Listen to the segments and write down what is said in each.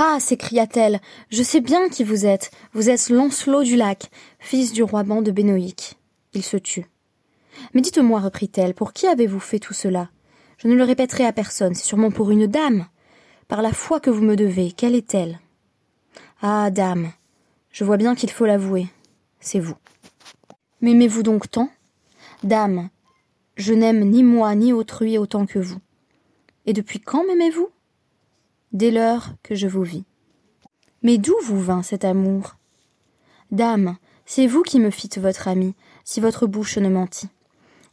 Ah s'écria-t-elle, je sais bien qui vous êtes. Vous êtes Lancelot du lac, fils du roi ban de Bénoïque. Il se tut. Mais dites-moi, reprit-elle, pour qui avez-vous fait tout cela? Je ne le répéterai à personne, c'est sûrement pour une dame. Par la foi que vous me devez, quelle est-elle? Ah, dame, je vois bien qu'il faut l'avouer, c'est vous. M'aimez-vous donc tant? Dame, je n'aime ni moi ni autrui autant que vous. Et depuis quand m'aimez-vous? Dès l'heure que je vous vis. Mais d'où vous vint cet amour? Dame, c'est vous qui me fîtes votre ami, si votre bouche ne mentit.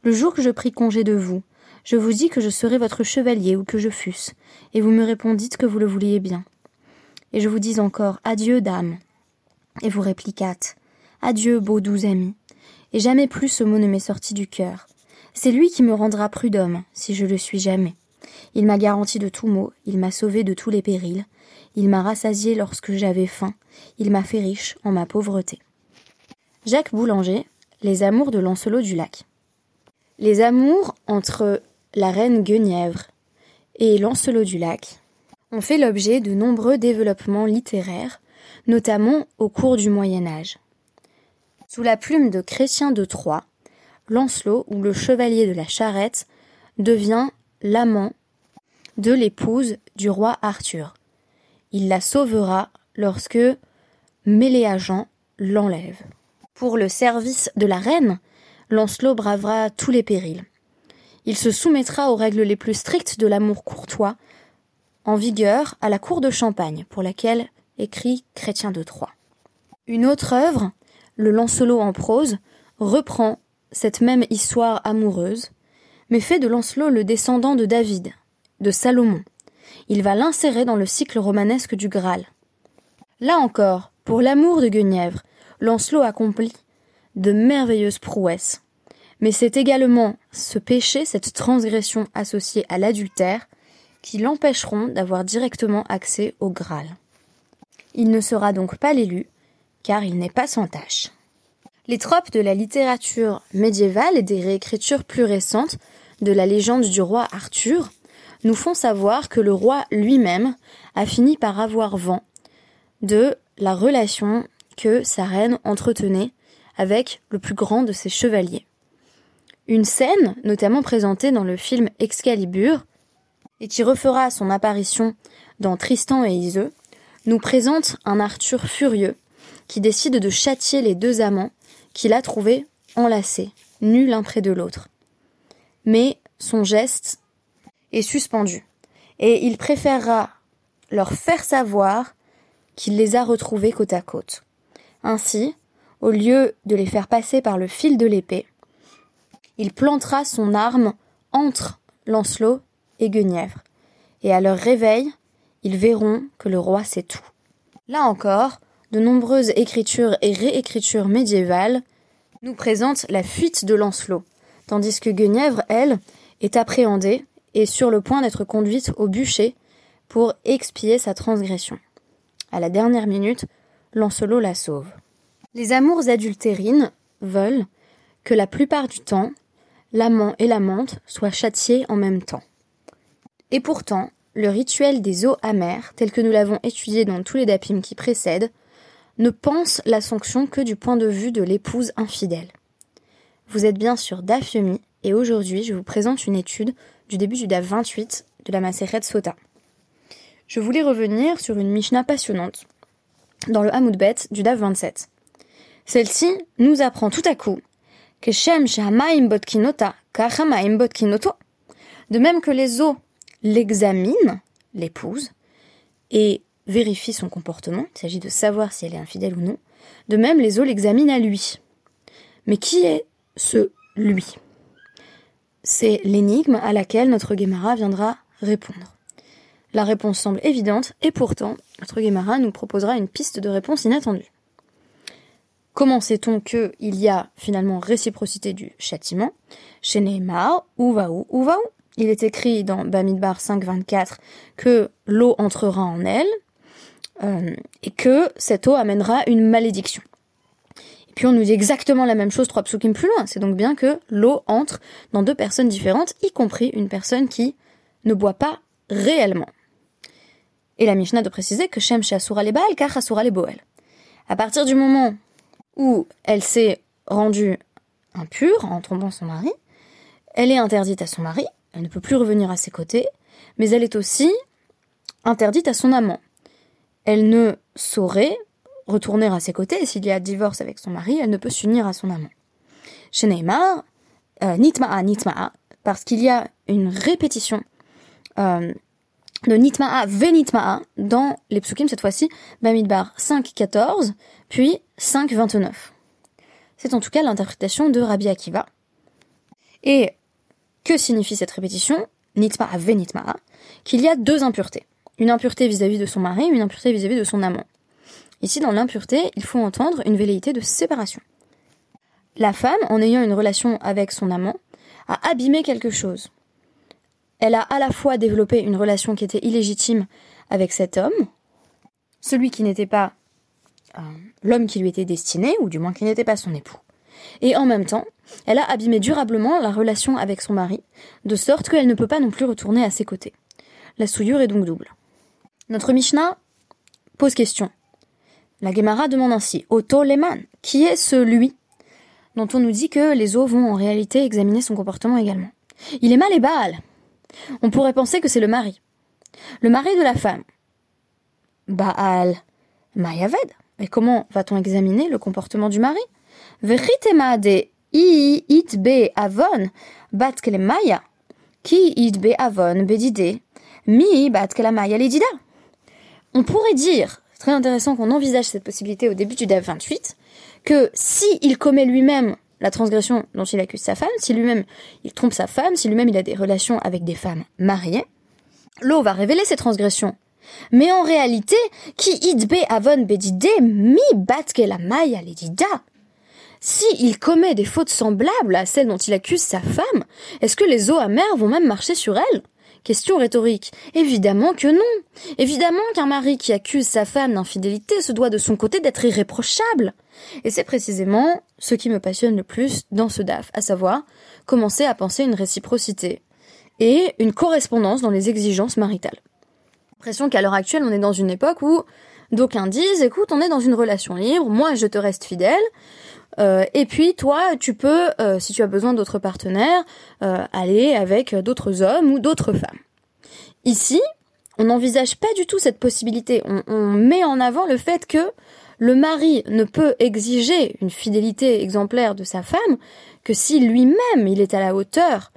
Le jour que je pris congé de vous, je vous dis que je serais votre chevalier ou que je fusse, et vous me répondîtes que vous le vouliez bien. Et je vous dis encore Adieu, dame. Et vous répliquâtes Adieu, beau doux ami. Et jamais plus ce mot ne m'est sorti du cœur. C'est lui qui me rendra prud'homme, si je le suis jamais. Il m'a garanti de tout mot, il m'a sauvé de tous les périls, il m'a rassasié lorsque j'avais faim, il m'a fait riche en ma pauvreté. Jacques Boulanger, Les amours de Lancelot du Lac. Les amours entre la reine Guenièvre et Lancelot du Lac ont fait l'objet de nombreux développements littéraires, notamment au cours du Moyen Âge. Sous la plume de Chrétien de Troyes, Lancelot, ou le chevalier de la charrette, devient l'amant de l'épouse du roi Arthur. Il la sauvera lorsque Méléagent l'enlève. Pour le service de la reine, Lancelot bravera tous les périls. Il se soumettra aux règles les plus strictes de l'amour courtois, en vigueur à la cour de Champagne, pour laquelle écrit Chrétien de Troyes. Une autre œuvre, le Lancelot en prose, reprend cette même histoire amoureuse, mais fait de Lancelot le descendant de David, de Salomon. Il va l'insérer dans le cycle romanesque du Graal. Là encore, pour l'amour de Guenièvre, Lancelot accomplit de merveilleuses prouesses. Mais c'est également ce péché, cette transgression associée à l'adultère, qui l'empêcheront d'avoir directement accès au Graal. Il ne sera donc pas l'élu, car il n'est pas sans tâche. Les tropes de la littérature médiévale et des réécritures plus récentes de la légende du roi Arthur nous font savoir que le roi lui-même a fini par avoir vent de la relation que sa reine entretenait avec le plus grand de ses chevaliers. Une scène, notamment présentée dans le film Excalibur, et qui refera son apparition dans Tristan et Iseux, nous présente un Arthur furieux qui décide de châtier les deux amants qu'il a trouvés enlacés, nus l'un près de l'autre. Mais son geste est suspendu, et il préférera leur faire savoir qu'il les a retrouvés côte à côte. Ainsi, au lieu de les faire passer par le fil de l'épée, il plantera son arme entre Lancelot et Guenièvre, et à leur réveil, ils verront que le roi sait tout. Là encore, de nombreuses écritures et réécritures médiévales nous présentent la fuite de Lancelot, tandis que Guenièvre, elle, est appréhendée et sur le point d'être conduite au bûcher pour expier sa transgression. À la dernière minute, Lancelot la sauve. Les amours adultérines veulent que la plupart du temps, l'amant et l'amante soient châtiés en même temps. Et pourtant, le rituel des eaux amères, tel que nous l'avons étudié dans tous les dapim qui précèdent, ne pense la sanction que du point de vue de l'épouse infidèle. Vous êtes bien sûr Dafyomi, et aujourd'hui je vous présente une étude du début du DAF 28 de la Maseret Sota. Je voulais revenir sur une Mishnah passionnante dans le Hamoudbet du DAF 27. Celle-ci nous apprend tout à coup que Shem Botkinota Botkinoto, de même que les eaux l'examinent, l'épouse, et vérifient son comportement, il s'agit de savoir si elle est infidèle ou non, de même les eaux l'examinent à lui. Mais qui est ce lui C'est l'énigme à laquelle notre Gemara viendra répondre. La réponse semble évidente, et pourtant, notre Gemara nous proposera une piste de réponse inattendue. Comment sait-on qu'il y a finalement réciprocité du châtiment Chez Neymar, Ouvaou, Ouvaou. Il est écrit dans Bamidbar 5.24 que l'eau entrera en elle euh, et que cette eau amènera une malédiction. Puis on nous dit exactement la même chose trois psukim plus loin. C'est donc bien que l'eau entre dans deux personnes différentes, y compris une personne qui ne boit pas réellement. Et la Mishnah de préciser que Shem Asura les Baal, car Asura les Boel. À partir du moment où elle s'est rendue impure en trompant son mari, elle est interdite à son mari, elle ne peut plus revenir à ses côtés, mais elle est aussi interdite à son amant. Elle ne saurait retourner à ses côtés, s'il y a divorce avec son mari, elle ne peut s'unir à son amant. Chez Neymar, euh, nitma'a, nitma'a, parce qu'il y a une répétition euh, de nitma'a, venitma'a dans les psukim, cette fois-ci, Bamidbar 5.14, puis 5.29. C'est en tout cas l'interprétation de Rabbi Akiva. Et que signifie cette répétition? Nitma'a, venitma'a, qu'il y a deux impuretés. Une impureté vis-à-vis de son mari, une impureté vis-à-vis de son amant. Ici, dans l'impureté, il faut entendre une velléité de séparation. La femme, en ayant une relation avec son amant, a abîmé quelque chose. Elle a à la fois développé une relation qui était illégitime avec cet homme, celui qui n'était pas euh, l'homme qui lui était destiné, ou du moins qui n'était pas son époux, et en même temps, elle a abîmé durablement la relation avec son mari, de sorte qu'elle ne peut pas non plus retourner à ses côtés. La souillure est donc double. Notre Mishnah pose question. La Gemara demande ainsi Otto Lehman, qui est celui dont on nous dit que les eaux vont en réalité examiner son comportement également. Il est mal et Baal. On pourrait penser que c'est le mari. Le mari de la femme. Baal Mayaved. Mais comment va-t-on examiner le comportement du mari? Veritema de i it be avon bat maya. Ki it be avon bedide. Mi bat maya ledida. On pourrait dire, très intéressant qu'on envisage cette possibilité au début du DAF 28, que si il commet lui-même la transgression dont il accuse sa femme, si lui-même il trompe sa femme, si lui-même il a des relations avec des femmes mariées, l'eau va révéler ses transgressions. Mais en réalité, qui idbe avon bedide mi batke la maya ledida. Si il commet des fautes semblables à celles dont il accuse sa femme, est-ce que les eaux amères vont même marcher sur elle? Question rhétorique. Évidemment que non. Évidemment qu'un mari qui accuse sa femme d'infidélité se doit de son côté d'être irréprochable. Et c'est précisément ce qui me passionne le plus dans ce DAF, à savoir commencer à penser une réciprocité et une correspondance dans les exigences maritales. L'impression qu'à l'heure actuelle, on est dans une époque où d'aucuns disent, écoute, on est dans une relation libre, moi je te reste fidèle, euh, et puis toi, tu peux, euh, si tu as besoin d'autres partenaires, euh, aller avec d'autres hommes ou d'autres femmes. Ici, on n'envisage pas du tout cette possibilité. On, on, met en avant le fait que le mari ne peut exiger une fidélité exemplaire de sa femme que si lui-même il est à la hauteur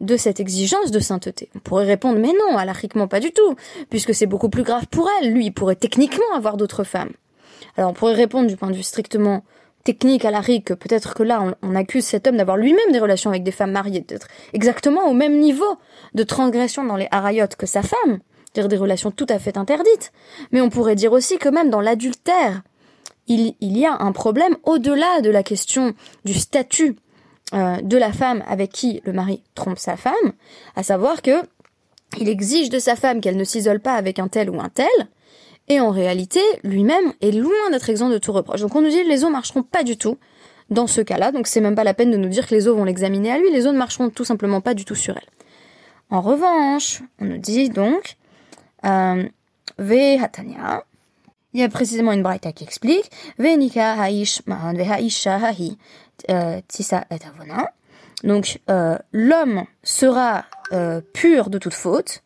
de cette exigence de sainteté. On pourrait répondre mais non, alariquement pas du tout, puisque c'est beaucoup plus grave pour elle. Lui, il pourrait techniquement avoir d'autres femmes. Alors on pourrait répondre du point de vue strictement technique à que peut-être que là, on, accuse cet homme d'avoir lui-même des relations avec des femmes mariées, d'être exactement au même niveau de transgression dans les harayot que sa femme, dire des relations tout à fait interdites. Mais on pourrait dire aussi que même dans l'adultère, il, il, y a un problème au-delà de la question du statut euh, de la femme avec qui le mari trompe sa femme, à savoir que il exige de sa femme qu'elle ne s'isole pas avec un tel ou un tel, et en réalité, lui-même est loin d'être exempt de tout reproche. Donc on nous dit les eaux marcheront pas du tout dans ce cas-là, donc c'est même pas la peine de nous dire que les eaux vont l'examiner à lui, les eaux ne marcheront tout simplement pas du tout sur elle. En revanche, on nous dit donc, euh, Ve Hatania, il y a précisément une braïta qui explique, Ve Haish Ve Haisha euh, et Avona. Donc euh, l'homme sera euh, pur de toute faute,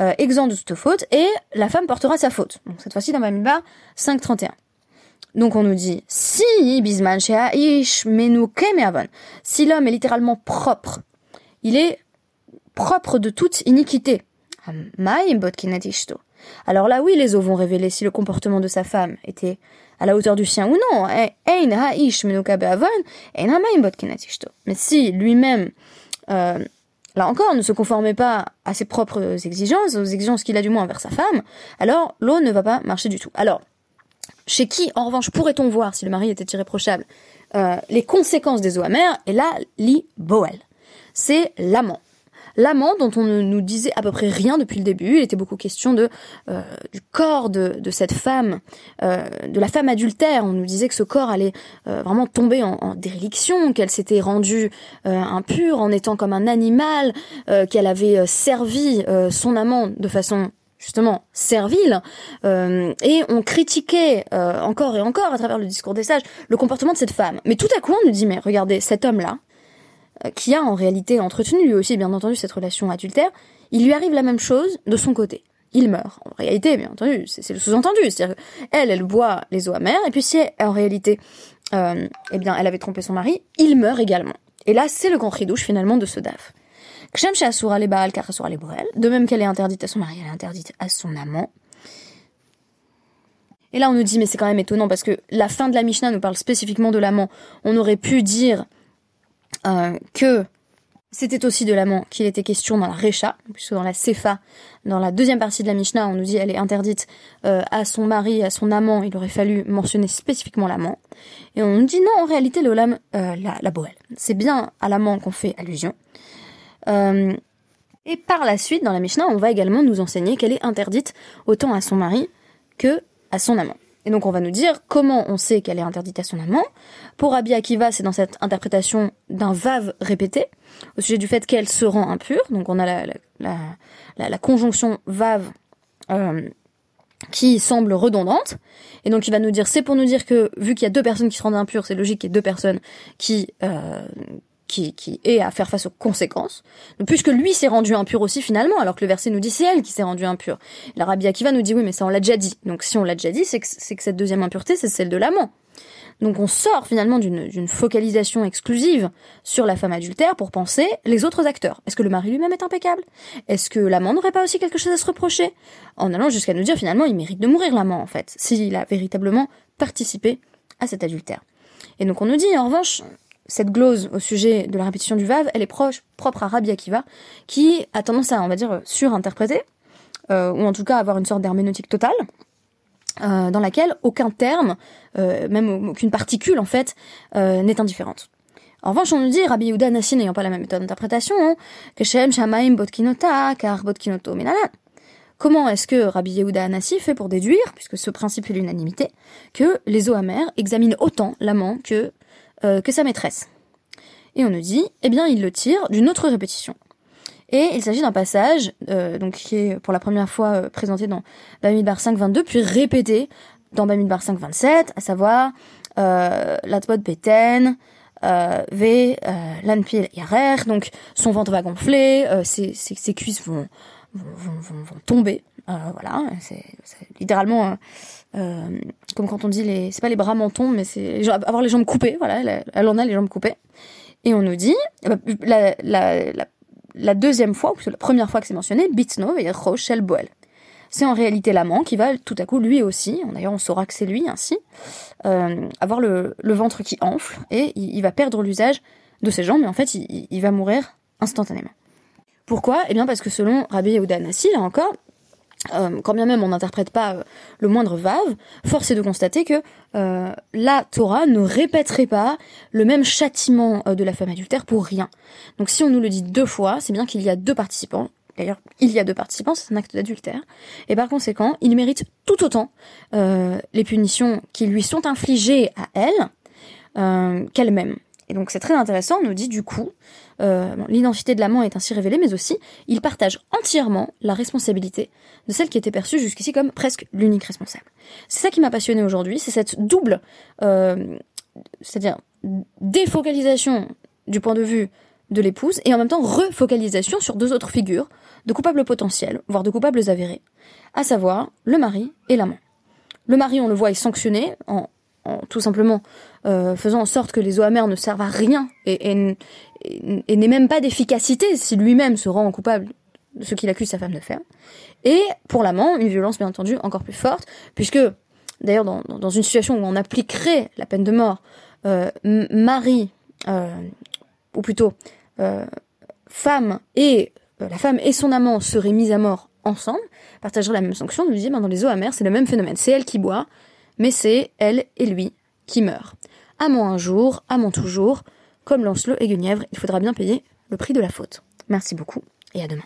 euh, exempt de toute faute, et la femme portera sa faute. Donc cette fois-ci dans Bamidbar 5.31. Donc on nous dit, si Bisman si l'homme est littéralement propre, il est propre de toute iniquité. Alors là, oui, les eaux vont révéler si le comportement de sa femme était à la hauteur du sien ou non. Mais si lui-même euh, là encore, ne se conformait pas à ses propres exigences, aux exigences qu'il a du moins envers sa femme, alors l'eau ne va pas marcher du tout. Alors, chez qui, en revanche, pourrait-on voir, si le mari était irréprochable, euh, les conséquences des eaux amères? Et là, li boel. C'est l'amant l'amant dont on ne nous disait à peu près rien depuis le début. Il était beaucoup question de euh, du corps de, de cette femme, euh, de la femme adultère. On nous disait que ce corps allait euh, vraiment tomber en, en déréliction, qu'elle s'était rendue impure en étant comme un animal, qu'elle avait servi son amant de façon justement servile, euh, et on critiquait euh, encore et encore à travers le discours des sages le comportement de cette femme. Mais tout à coup, on nous dit, mais regardez, cet homme-là, euh, qui a en réalité entretenu lui aussi, bien entendu, cette relation adultère, il lui arrive la même chose de son côté. Il meurt. En réalité, bien entendu, c'est le sous-entendu. C'est-à-dire qu'elle, elle boit les eaux amères, et puis si en réalité, eh bien, elle avait trompé son mari, il meurt également. Et là, c'est le grand douche finalement de ce DAF. De même qu'elle est interdite à son mari, elle est interdite à son amant. Et là, on nous dit, mais c'est quand même étonnant parce que la fin de la Mishnah nous parle spécifiquement de l'amant. On aurait pu dire euh, que c'était aussi de l'amant qu'il était question dans la Recha, puisque dans la Sefa, dans la deuxième partie de la Mishnah, on nous dit elle est interdite euh, à son mari, à son amant, il aurait fallu mentionner spécifiquement l'amant. Et on nous dit non, en réalité, le euh, la, la boelle. C'est bien à l'amant qu'on fait allusion. Et par la suite, dans la Mishnah, on va également nous enseigner qu'elle est interdite autant à son mari que à son amant. Et donc on va nous dire comment on sait qu'elle est interdite à son amant. Pour Rabbi Akiva, c'est dans cette interprétation d'un vav répété, au sujet du fait qu'elle se rend impure. Donc on a la, conjonction vav euh, qui semble redondante. Et donc il va nous dire, c'est pour nous dire que vu qu'il y a deux personnes qui se rendent impures, c'est logique qu'il y ait deux personnes qui, euh, qui, qui est à faire face aux conséquences. Puisque lui s'est rendu impur aussi finalement, alors que le verset nous dit c'est elle qui s'est rendue impure. La Rabbi Akiva nous dit oui mais ça on l'a déjà dit. Donc si on l'a déjà dit, c'est que, que cette deuxième impureté c'est celle de l'amant. Donc on sort finalement d'une focalisation exclusive sur la femme adultère pour penser les autres acteurs. Est-ce que le mari lui-même est impeccable? Est-ce que l'amant n'aurait pas aussi quelque chose à se reprocher? En allant jusqu'à nous dire finalement il mérite de mourir l'amant en fait, s'il a véritablement participé à cet adultère. Et donc on nous dit en revanche, cette glose au sujet de la répétition du Vav, elle est proche, propre à Rabbi Akiva, qui a tendance à, on va dire, surinterpréter, euh, ou en tout cas avoir une sorte d'herméneutique totale, euh, dans laquelle aucun terme, euh, même aucune particule en fait, n'est indifférente. En revanche, on nous dit, Rabbi Yehuda Nassi n'ayant pas la même méthode d'interprétation, hein, que Shem Shamaim Botkinota, car Botkinoto Menalan. Comment est-ce que Rabbi Yehuda Anassi fait pour déduire, puisque ce principe est l'unanimité, que les eaux amères examinent autant l'amant que euh, que sa maîtresse. Et on nous dit, eh bien, il le tire d'une autre répétition. Et il s'agit d'un passage euh, donc qui est pour la première fois euh, présenté dans Bamidbar 5.22, puis répété dans Bamidbar 5.27, à savoir euh, Beten, euh, V, euh, Lanpil Yarer, donc son ventre va gonfler, ses, ses, ses, cuisses vont, vont, vont tomber. voilà, c'est littéralement euh, comme quand on dit les, c'est pas les bras mentons, mais c'est avoir les jambes coupées. Voilà, elle, en a les jambes coupées. Et on nous dit, eh ben, la, la, la, deuxième fois, ou la première fois que c'est mentionné, Bitno et Rochel Boel. C'est en réalité l'amant qui va tout à coup lui aussi, d'ailleurs on saura que c'est lui ainsi, euh, avoir le, le, ventre qui enfle et il, il va perdre l'usage de ses jambes, mais en fait il, il va mourir instantanément. Pourquoi? Eh bien parce que selon Rabbi Yehuda Nassi, là encore, euh, quand bien même on n'interprète pas euh, le moindre vave, force est de constater que euh, la Torah ne répéterait pas le même châtiment de la femme adultère pour rien. Donc si on nous le dit deux fois, c'est bien qu'il y a deux participants. D'ailleurs, il y a deux participants, c'est un acte d'adultère. Et par conséquent, il mérite tout autant les punitions qui lui sont infligées à elle qu'elle-même. Et donc c'est très intéressant, on nous dit du coup, euh, l'identité de l'amant est ainsi révélée, mais aussi il partage entièrement la responsabilité de celle qui était perçue jusqu'ici comme presque l'unique responsable. C'est ça qui m'a passionné aujourd'hui, c'est cette double, euh, c'est-à-dire défocalisation du point de vue de l'épouse et en même temps refocalisation sur deux autres figures de coupables potentiels, voire de coupables avérés, à savoir le mari et l'amant. Le mari, on le voit, est sanctionné en tout simplement euh, faisant en sorte que les eaux amères ne servent à rien et, n'aient même pas d'efficacité si lui-même se rend coupable de ce qu'il accuse sa femme de faire. Et pour l'amant, une violence bien entendu encore plus forte, puisque d'ailleurs dans, dans une situation où on appliquerait la peine de mort, euh, mari, euh, ou plutôt euh, femme et la femme et son amant seraient mis à mort ensemble, partageraient la même sanction, on nous dit ben, dans les eaux amères c'est le même phénomène, c'est elle qui boit, mais c'est elle et lui qui meurent. Amant un jour, amant toujours, comme Lancelot et Guenièvre, il faudra bien payer le prix de la faute. Merci beaucoup et à demain.